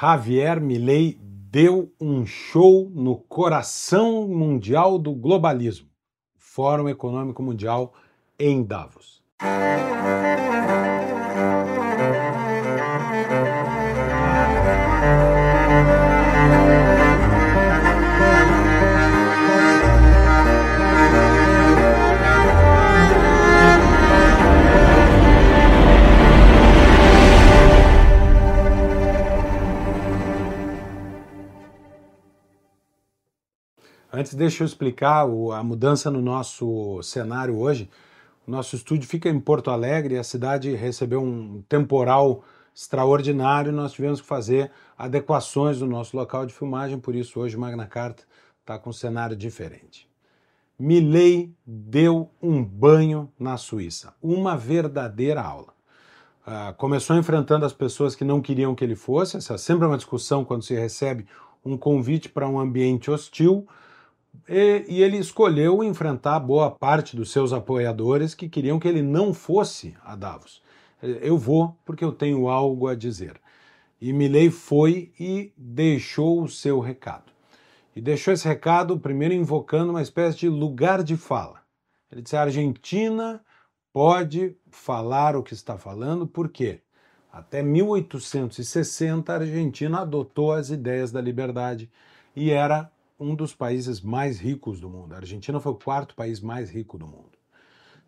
Javier Milei deu um show no coração mundial do globalismo, Fórum Econômico Mundial em Davos. Antes, deixa eu explicar a mudança no nosso cenário hoje. O nosso estúdio fica em Porto Alegre e a cidade recebeu um temporal extraordinário. Nós tivemos que fazer adequações do nosso local de filmagem, por isso hoje o Magna Carta está com um cenário diferente. Milley deu um banho na Suíça, uma verdadeira aula. Uh, começou enfrentando as pessoas que não queriam que ele fosse, essa é sempre uma discussão quando se recebe um convite para um ambiente hostil. E, e, ele escolheu enfrentar boa parte dos seus apoiadores que queriam que ele não fosse a Davos. Eu vou porque eu tenho algo a dizer. E Milley foi e deixou o seu recado. E deixou esse recado primeiro invocando uma espécie de lugar de fala. Ele disse: a Argentina pode falar o que está falando, por quê? Até 1860 a Argentina adotou as ideias da liberdade e era um dos países mais ricos do mundo. A Argentina foi o quarto país mais rico do mundo.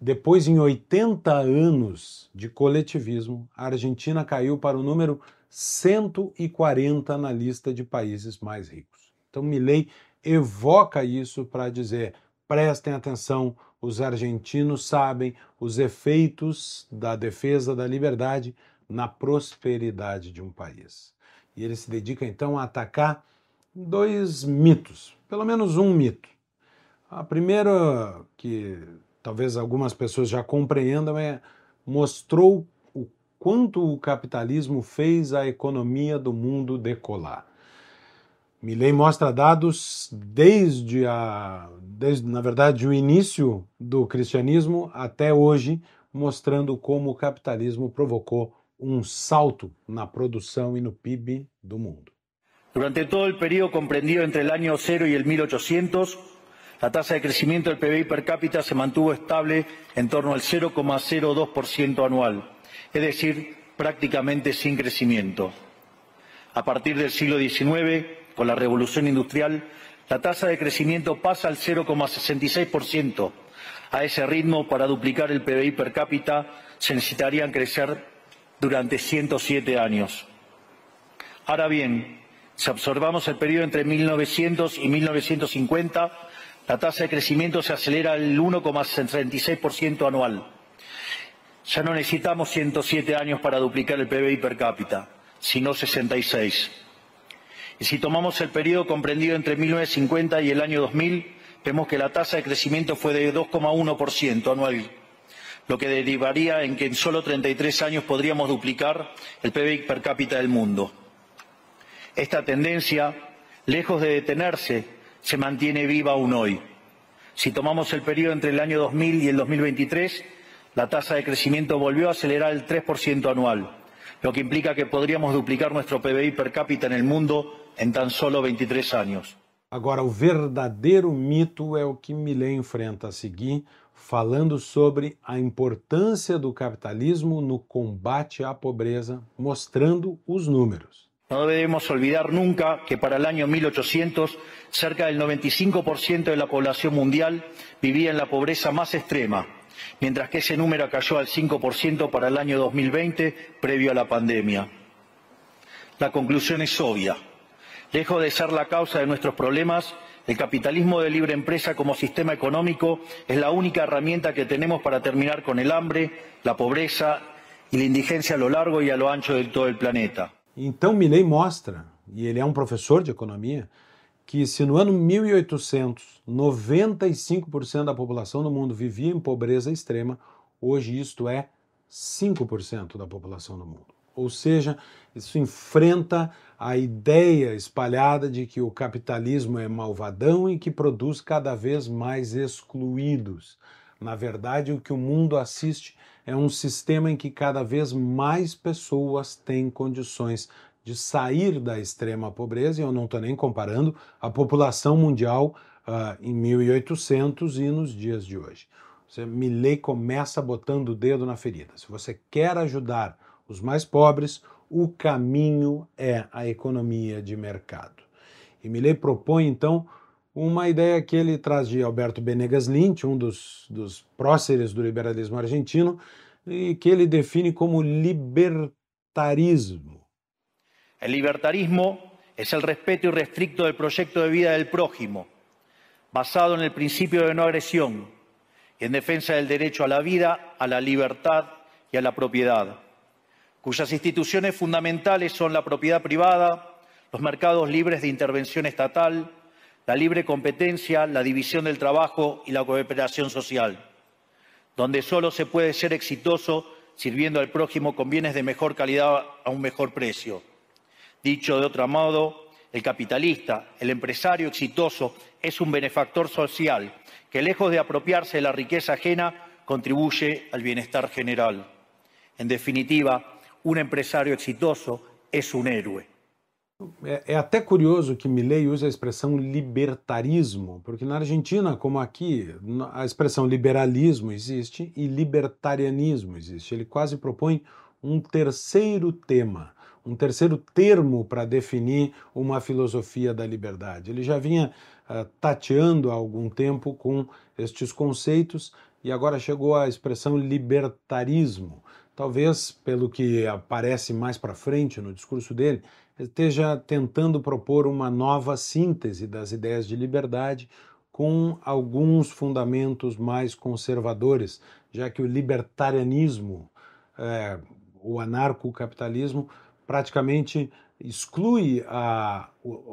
Depois, em 80 anos de coletivismo, a Argentina caiu para o número 140 na lista de países mais ricos. Então, Milley evoca isso para dizer: prestem atenção, os argentinos sabem os efeitos da defesa da liberdade na prosperidade de um país. E ele se dedica então a atacar dois mitos, pelo menos um mito. A primeira, que talvez algumas pessoas já compreendam, é mostrou o quanto o capitalismo fez a economia do mundo decolar. Milley mostra dados desde a, desde, na verdade, o início do cristianismo até hoje, mostrando como o capitalismo provocou um salto na produção e no PIB do mundo. Durante todo el periodo comprendido entre el año 0 y el 1800, la tasa de crecimiento del PBI per cápita se mantuvo estable en torno al 0,02% anual, es decir, prácticamente sin crecimiento. A partir del siglo XIX, con la revolución industrial, la tasa de crecimiento pasa al 0,66%. A ese ritmo, para duplicar el PBI per cápita, se necesitarían crecer durante 107 años. Ahora bien, si observamos el periodo entre 1900 y 1950, la tasa de crecimiento se acelera al 1,36% anual. Ya no necesitamos 107 años para duplicar el PBI per cápita, sino 66. Y si tomamos el periodo comprendido entre 1950 y el año 2000, vemos que la tasa de crecimiento fue de 2,1% anual, lo que derivaría en que en solo 33 años podríamos duplicar el PBI per cápita del mundo. Esta tendencia, lejos de detenerse, se mantiene viva aún hoy. Si tomamos el periodo entre el año 2000 y el 2023, la tasa de crecimiento volvió a acelerar el 3% anual, lo que implica que podríamos duplicar nuestro PBI per cápita en el mundo en tan solo 23 años. Agora, o verdadeiro mito é o que Millet enfrenta a seguir, falando sobre a importância do capitalismo no combate à pobreza, mostrando os números. No debemos olvidar nunca que para el año 1800 cerca del 95% de la población mundial vivía en la pobreza más extrema, mientras que ese número cayó al 5% para el año 2020, previo a la pandemia. La conclusión es obvia. Lejos de ser la causa de nuestros problemas, el capitalismo de libre empresa como sistema económico es la única herramienta que tenemos para terminar con el hambre, la pobreza y la indigencia a lo largo y a lo ancho de todo el planeta. Então Milley mostra, e ele é um professor de economia, que se no ano 1800 95% da população do mundo vivia em pobreza extrema, hoje isto é 5% da população do mundo. Ou seja, isso enfrenta a ideia espalhada de que o capitalismo é malvadão e que produz cada vez mais excluídos. Na verdade, o que o mundo assiste é um sistema em que cada vez mais pessoas têm condições de sair da extrema pobreza, e eu não estou nem comparando a população mundial uh, em 1800 e nos dias de hoje. Você, Milley começa botando o dedo na ferida. Se você quer ajudar os mais pobres, o caminho é a economia de mercado. E Milley propõe, então, uma ideia que ele traz de Alberto Benegas Lynch, um dos, dos próceres do liberalismo argentino, e que ele define como libertarismo. O libertarismo é o respeto irrestricto del proyecto de vida del prójimo, basado en el principio de no agresión y en defensa del derecho a la vida, a la libertad y a la propiedad, cuyas instituciones fundamentales son la propiedad privada, los mercados libres de intervención estatal, la libre competencia, la división del trabajo y la cooperación social, donde solo se puede ser exitoso sirviendo al prójimo con bienes de mejor calidad a un mejor precio. Dicho de otro modo, el capitalista, el empresario exitoso, es un benefactor social que, lejos de apropiarse de la riqueza ajena, contribuye al bienestar general. En definitiva, un empresario exitoso es un héroe. É, é, até curioso que Milley use a expressão libertarismo, porque na Argentina, como aqui, a expressão liberalismo existe e libertarianismo existe. Ele quase propõe um terceiro tema, um terceiro termo para definir uma filosofia da liberdade. Ele já vinha uh, tateando há algum tempo com estes conceitos e agora chegou à expressão libertarismo. Talvez, pelo que aparece mais para frente no discurso dele, esteja tentando propor uma nova síntese das ideias de liberdade com alguns fundamentos mais conservadores, já que o libertarianismo, é, o anarcocapitalismo, praticamente exclui a,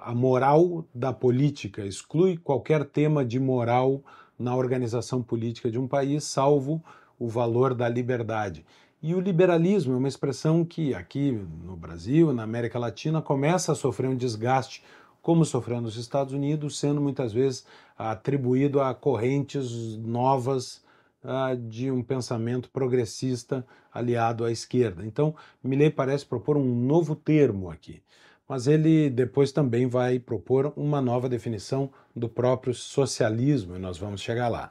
a moral da política, exclui qualquer tema de moral na organização política de um país, salvo o valor da liberdade. E o liberalismo é uma expressão que aqui no Brasil, na América Latina, começa a sofrer um desgaste, como sofreu nos Estados Unidos, sendo muitas vezes atribuído a correntes novas uh, de um pensamento progressista aliado à esquerda. Então, Milley parece propor um novo termo aqui, mas ele depois também vai propor uma nova definição do próprio socialismo, e nós vamos chegar lá.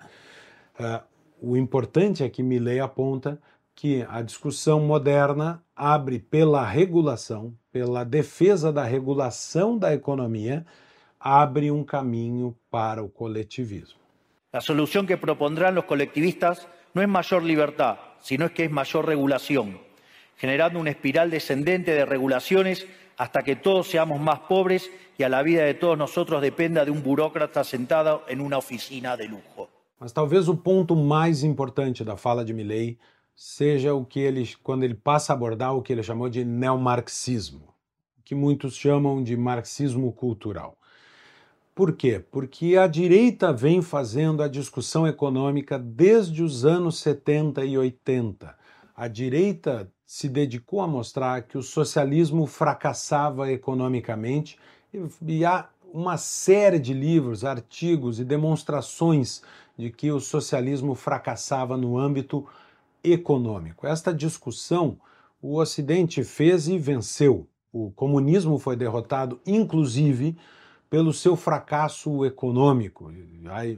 Uh, o importante é que Milley aponta que a discussão moderna abre pela regulação, pela defesa da regulação da economia, abre um caminho para o coletivismo. A solução que propondrán los colectivistas não é maior liberdade, sino que é maior regulação, generando uma espiral descendente de regulações hasta que todos seamos mais pobres e a la vida de todos nosotros dependa de um burócrata sentado em uma oficina de lujo. Mas talvez o ponto mais importante da fala de Milley seja o que ele, quando ele passa a abordar o que ele chamou de neomarxismo, que muitos chamam de marxismo cultural. Por quê? Porque a direita vem fazendo a discussão econômica desde os anos 70 e 80. A direita se dedicou a mostrar que o socialismo fracassava economicamente e há uma série de livros, artigos e demonstrações de que o socialismo fracassava no âmbito econômico. Esta discussão o Ocidente fez e venceu. O comunismo foi derrotado, inclusive, pelo seu fracasso econômico. Há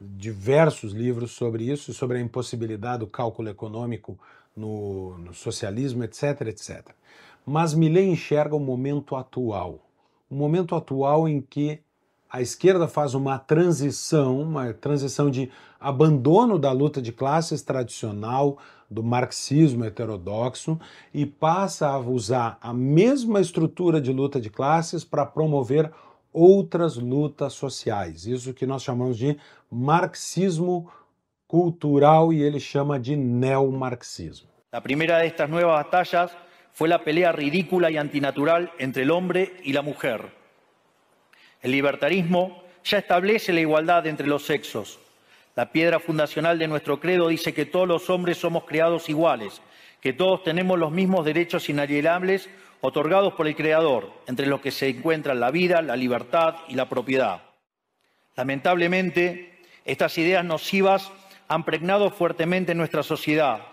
diversos livros sobre isso, sobre a impossibilidade do cálculo econômico no, no socialismo, etc, etc. Mas Milley enxerga o momento atual. O momento atual em que a esquerda faz uma transição, uma transição de abandono da luta de classes tradicional, do marxismo heterodoxo, e passa a usar a mesma estrutura de luta de classes para promover outras lutas sociais. Isso que nós chamamos de marxismo cultural e ele chama de neomarxismo. A primeira destas novas batalhas foi a pelea ridícula e antinatural entre o homem e a mulher El libertarismo ya establece la igualdad entre los sexos. La piedra fundacional de nuestro credo dice que todos los hombres somos creados iguales, que todos tenemos los mismos derechos inalienables otorgados por el Creador, entre los que se encuentran la vida, la libertad y la propiedad. Lamentablemente, estas ideas nocivas han pregnado fuertemente nuestra sociedad.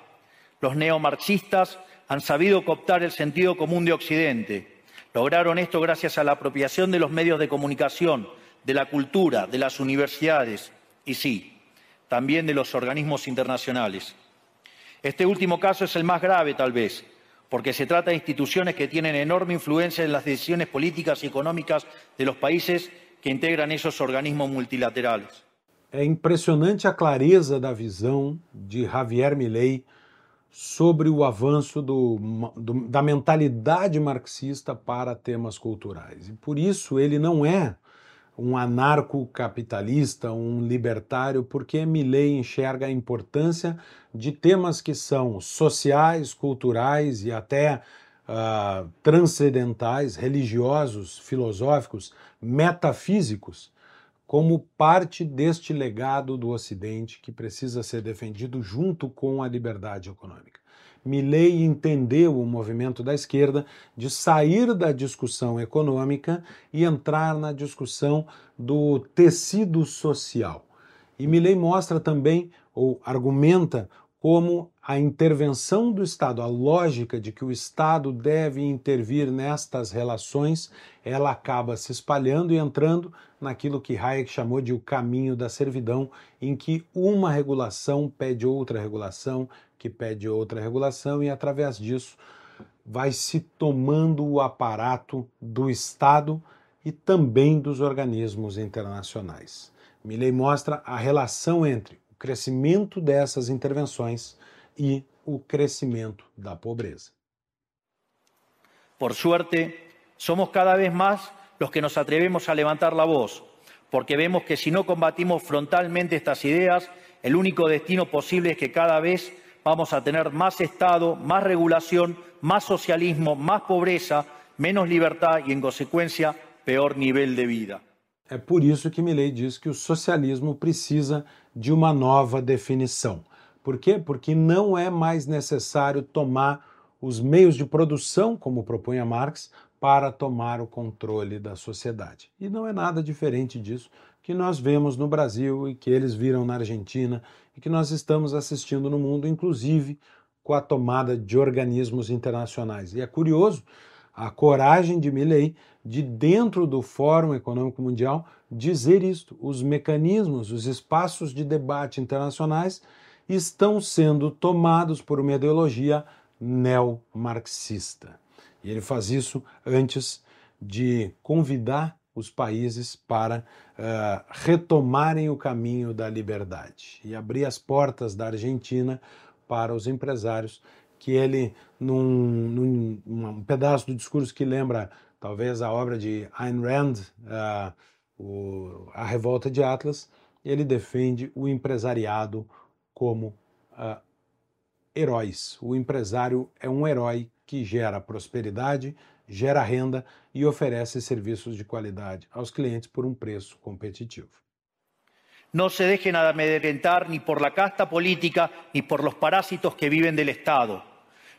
Los neomarxistas han sabido cooptar el sentido común de Occidente Lograron esto gracias a la apropiación de los medios de comunicación, de la cultura, de las universidades y sí, también de los organismos internacionales. Este último caso es el más grave, tal vez, porque se trata de instituciones que tienen enorme influencia en las decisiones políticas y económicas de los países que integran esos organismos multilaterales. É impressionante a clareza da visão de Javier Milei sobre o avanço do, do, da mentalidade marxista para temas culturais. E por isso ele não é um anarcocapitalista, um libertário, porque Milley enxerga a importância de temas que são sociais, culturais e até uh, transcendentais, religiosos, filosóficos, metafísicos, como parte deste legado do Ocidente que precisa ser defendido junto com a liberdade econômica. Milley entendeu o movimento da esquerda de sair da discussão econômica e entrar na discussão do tecido social. E Milley mostra também, ou argumenta, como a intervenção do Estado, a lógica de que o Estado deve intervir nestas relações, ela acaba se espalhando e entrando naquilo que Hayek chamou de o caminho da servidão, em que uma regulação pede outra regulação, que pede outra regulação, e através disso vai se tomando o aparato do Estado e também dos organismos internacionais. Milley mostra a relação entre crescimento dessas intervenções e o crescimento da pobreza. Por suerte, somos cada vez más los que nos atrevemos a levantar la voz, porque vemos que si no combatimos frontalmente estas ideas, el único destino posible es que cada vez vamos a tener más Estado, más regulación, más socialismo, más pobreza, menos libertad y, en consecuencia, peor nivel de vida. É por isso que Milley diz que o socialismo precisa de uma nova definição. Por quê? Porque não é mais necessário tomar os meios de produção, como propunha Marx, para tomar o controle da sociedade. E não é nada diferente disso que nós vemos no Brasil e que eles viram na Argentina e que nós estamos assistindo no mundo, inclusive com a tomada de organismos internacionais. E é curioso a coragem de Milley de, dentro do Fórum Econômico Mundial, dizer isto. Os mecanismos, os espaços de debate internacionais estão sendo tomados por uma ideologia neomarxista. E ele faz isso antes de convidar os países para uh, retomarem o caminho da liberdade e abrir as portas da Argentina para os empresários, que ele, num, num um pedaço do discurso que lembra talvez a obra de Ayn Rand, uh, o, A Revolta de Atlas, ele defende o empresariado como uh, heróis. O empresário é um herói que gera prosperidade, gera renda e oferece serviços de qualidade aos clientes por um preço competitivo. No se dejen amedrentar ni por la casta política ni por los parásitos que viven del Estado.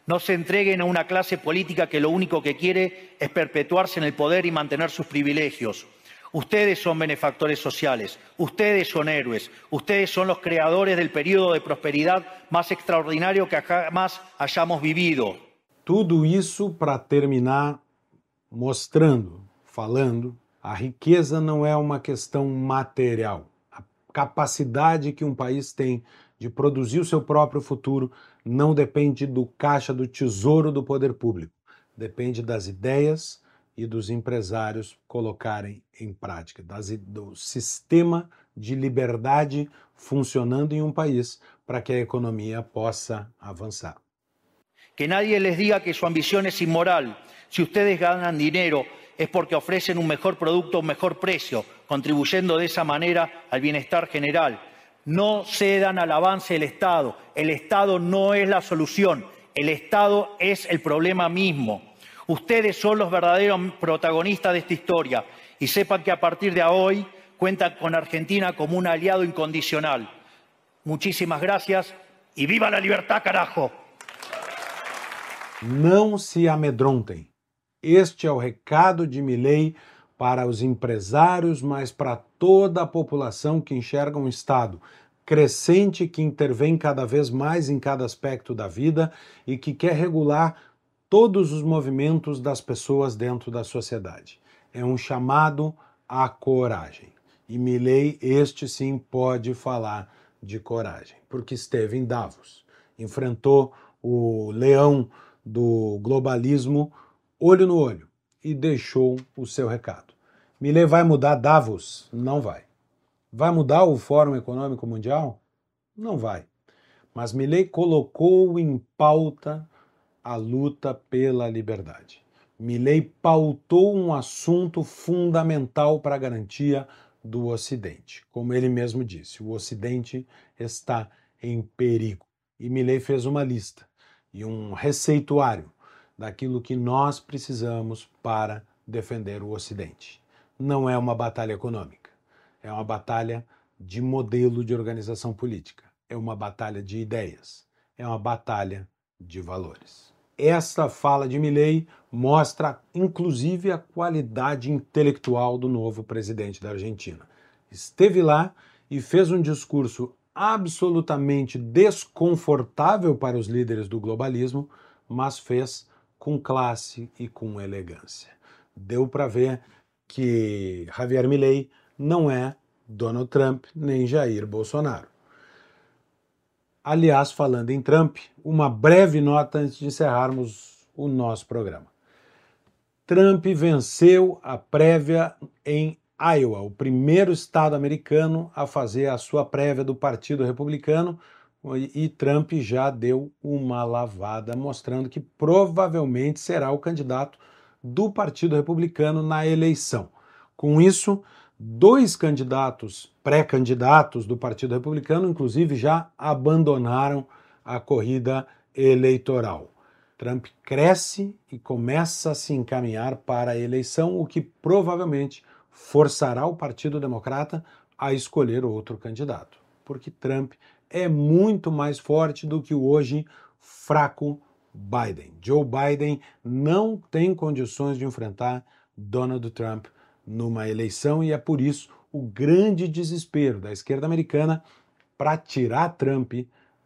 No se entreguen a una clase política que lo único que quiere es perpetuarse en el poder y mantener sus privilegios. Ustedes son benefactores sociales, ustedes son héroes, ustedes son los creadores del periodo de prosperidad más extraordinario que jamás hayamos vivido. Tudo isso para terminar mostrando, falando, a riqueza não é uma questão material. Capacidade que um país tem de produzir o seu próprio futuro não depende do caixa do tesouro do poder público, depende das ideias, e dos empresários colocarem em prática, das, do sistema de liberdade funcionando em um país para que a economia possa avançar. Que nadie les diga que su ambición es inmoral. Si ustedes ganan dinero es porque ofrecen un mejor producto un mejor precio, contribuyendo de esa manera al bienestar general. No cedan al avance del Estado. El Estado no es la solución. El Estado es el problema mismo. Ustedes son los verdaderos protagonistas de esta historia y sepan que a partir de hoy cuentan con Argentina como un aliado incondicional. Muchísimas gracias e viva a libertad, carajo! Não se amedrontem. Este é o recado de Milley para os empresários, mas para toda a população que enxerga um Estado crescente que intervém cada vez mais em cada aspecto da vida e que quer regular todos os movimentos das pessoas dentro da sociedade. É um chamado à coragem. E Milley, este sim, pode falar de coragem, porque esteve em Davos, enfrentou o leão do globalismo olho no olho e deixou o seu recado. Milley vai mudar Davos? Não vai. Vai mudar o Fórum Econômico Mundial? Não vai. Mas Milley colocou em pauta a luta pela liberdade. Milley pautou um assunto fundamental para a garantia do Ocidente. Como ele mesmo disse, o Ocidente está em perigo. E Milley fez uma lista e um receituário daquilo que nós precisamos para defender o Ocidente. Não é uma batalha econômica, é uma batalha de modelo de organização política, é uma batalha de ideias, é uma batalha de valores. Esta fala de Milley mostra inclusive a qualidade intelectual do novo presidente da Argentina. Esteve lá e fez um discurso absolutamente desconfortável para os líderes do globalismo, mas fez com classe e com elegância. Deu para ver que Javier Milei não é Donald Trump nem Jair Bolsonaro. Aliás, falando em Trump, uma breve nota antes de encerrarmos o nosso programa. Trump venceu a prévia em Iowa, o primeiro estado americano a fazer a sua prévia do Partido Republicano, e Trump já deu uma lavada, mostrando que provavelmente será o candidato do Partido Republicano na eleição. Com isso, dois candidatos, pré-candidatos do Partido Republicano, inclusive, já abandonaram a corrida eleitoral. Trump cresce e começa a se encaminhar para a eleição, o que provavelmente forçará o Partido Democrata a escolher outro candidato, porque Trump é muito mais forte do que o hoje fraco Biden. Joe Biden não tem condições de enfrentar Donald Trump numa eleição e é por isso o grande desespero da esquerda americana para tirar Trump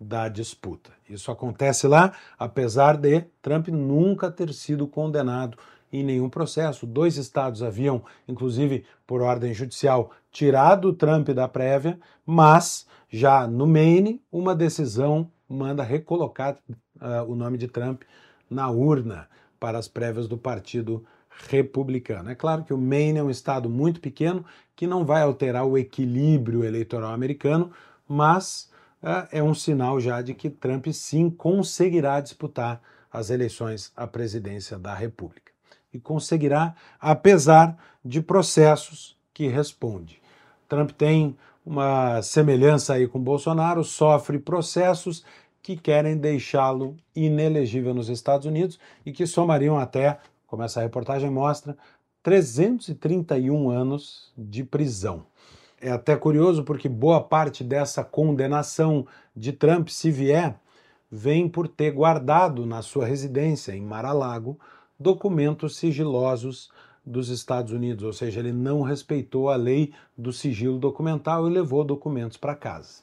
da disputa. Isso acontece lá, apesar de Trump nunca ter sido condenado em nenhum processo. Dois estados haviam, inclusive por ordem judicial, tirado Trump da prévia, mas já no Maine, uma decisão manda recolocar uh, o nome de Trump na urna para as prévias do Partido Republicano. É claro que o Maine é um estado muito pequeno que não vai alterar o equilíbrio eleitoral americano, mas uh, é um sinal já de que Trump sim conseguirá disputar as eleições à presidência da República. E conseguirá, apesar de processos que responde. Trump tem uma semelhança aí com Bolsonaro, sofre processos que querem deixá-lo inelegível nos Estados Unidos e que somariam até, como essa reportagem mostra, 331 anos de prisão. É até curioso porque boa parte dessa condenação de Trump, se vier, vem por ter guardado na sua residência em Mar-a-Lago documentos sigilosos dos Estados Unidos, ou seja, ele não respeitou a lei do sigilo documental e levou documentos para casa.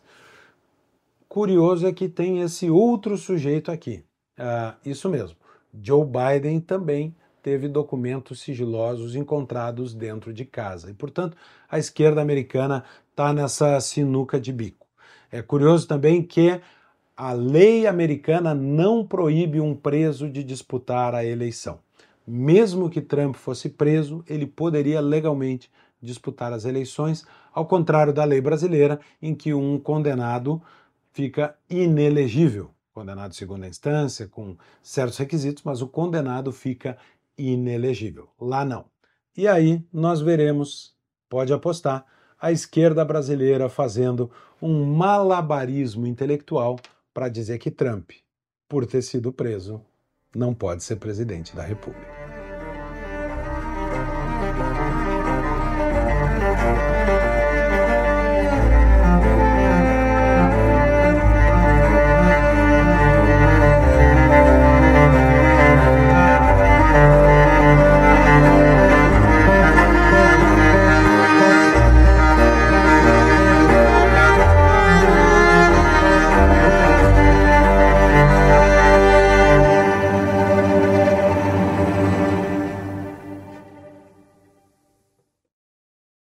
Curioso é que tem esse outro sujeito aqui. Uh, isso mesmo, Joe Biden também teve documentos sigilosos encontrados dentro de casa. E, portanto, a esquerda americana está nessa sinuca de bico. É curioso também que a lei americana não proíbe um preso de disputar a eleição mesmo que Trump fosse preso, ele poderia legalmente disputar as eleições, ao contrário da lei brasileira, em que um condenado fica inelegível. Condenado segunda instância, com certos requisitos, mas o condenado fica inelegível. Lá não. E aí nós veremos, pode apostar, a esquerda brasileira fazendo um malabarismo intelectual para dizer que Trump, por ter sido preso, não pode ser presidente da República.